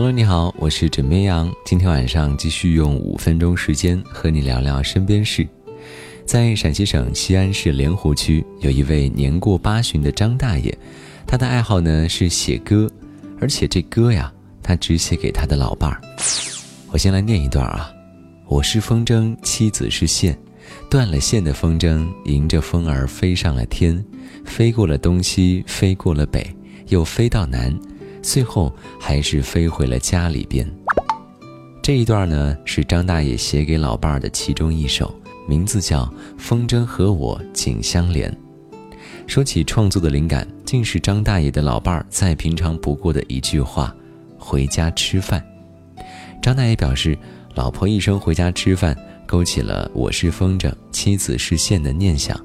Hello，你好，我是枕边羊。今天晚上继续用五分钟时间和你聊聊身边事。在陕西省西安市莲湖区，有一位年过八旬的张大爷，他的爱好呢是写歌，而且这歌呀，他只写给他的老伴儿。我先来念一段啊：我是风筝，妻子是线，断了线的风筝迎着风儿飞上了天，飞过了东西，飞过了北，又飞到南。最后还是飞回了家里边。这一段呢是张大爷写给老伴儿的其中一首，名字叫《风筝和我紧相连》。说起创作的灵感，竟是张大爷的老伴儿再平常不过的一句话：“回家吃饭。”张大爷表示，老婆一声“回家吃饭”，勾起了“我是风筝，妻子是线”的念想。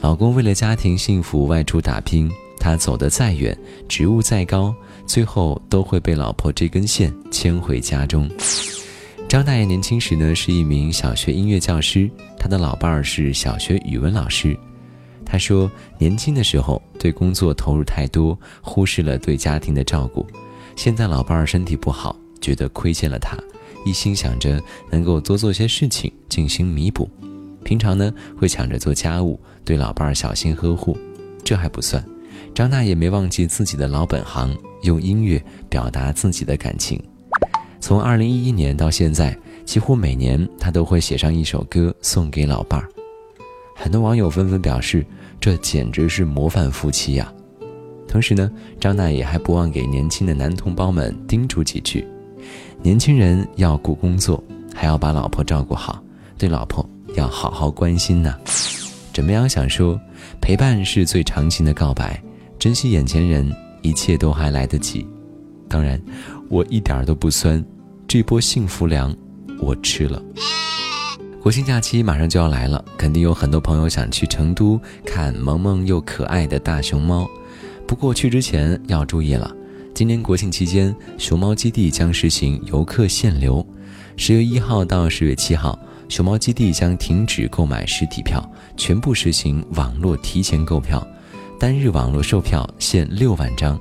老公为了家庭幸福外出打拼。他走得再远，职务再高，最后都会被老婆这根线牵回家中。张大爷年轻时呢是一名小学音乐教师，他的老伴儿是小学语文老师。他说，年轻的时候对工作投入太多，忽视了对家庭的照顾。现在老伴儿身体不好，觉得亏欠了他，一心想着能够多做些事情进行弥补。平常呢会抢着做家务，对老伴儿小心呵护。这还不算。张大爷没忘记自己的老本行，用音乐表达自己的感情。从二零一一年到现在，几乎每年他都会写上一首歌送给老伴儿。很多网友纷纷表示，这简直是模范夫妻呀！同时呢，张大爷还不忘给年轻的男同胞们叮嘱几句：年轻人要顾工作，还要把老婆照顾好，对老婆要好好关心呐。怎么样？想说，陪伴是最长情的告白。珍惜眼前人，一切都还来得及。当然，我一点都不酸，这波幸福粮我吃了。国庆假期马上就要来了，肯定有很多朋友想去成都看萌萌又可爱的大熊猫。不过去之前要注意了，今年国庆期间，熊猫基地将实行游客限流。十月一号到十月七号，熊猫基地将停止购买实体票，全部实行网络提前购票。单日网络售票限六万张，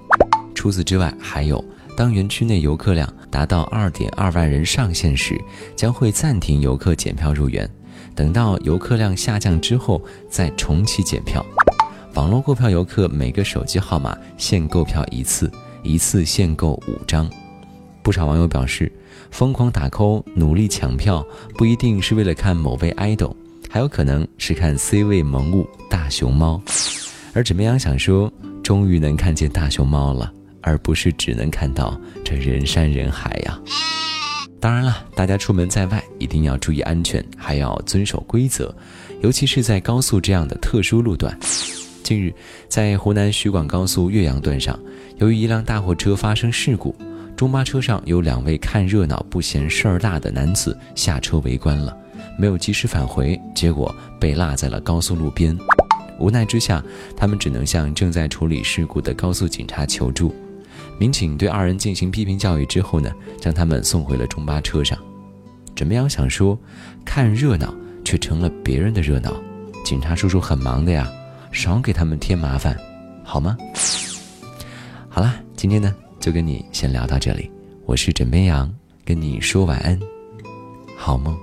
除此之外，还有当园区内游客量达到二点二万人上限时，将会暂停游客检票入园，等到游客量下降之后再重启检票。网络购票游客每个手机号码限购票一次，一次限购五张。不少网友表示，疯狂打 call、努力抢票，不一定是为了看某位 idol，还有可能是看 C 位萌物大熊猫。而枕边羊想说，终于能看见大熊猫了，而不是只能看到这人山人海呀。当然了，大家出门在外一定要注意安全，还要遵守规则，尤其是在高速这样的特殊路段。近日，在湖南徐广高速岳阳段上，由于一辆大货车发生事故，中巴车上有两位看热闹不嫌事儿大的男子下车围观了，没有及时返回，结果被落在了高速路边。无奈之下，他们只能向正在处理事故的高速警察求助。民警对二人进行批评教育之后呢，将他们送回了中巴车上。怎么样想说，看热闹却成了别人的热闹，警察叔叔很忙的呀，少给他们添麻烦，好吗？好啦，今天呢就跟你先聊到这里，我是枕边羊，跟你说晚安，好梦。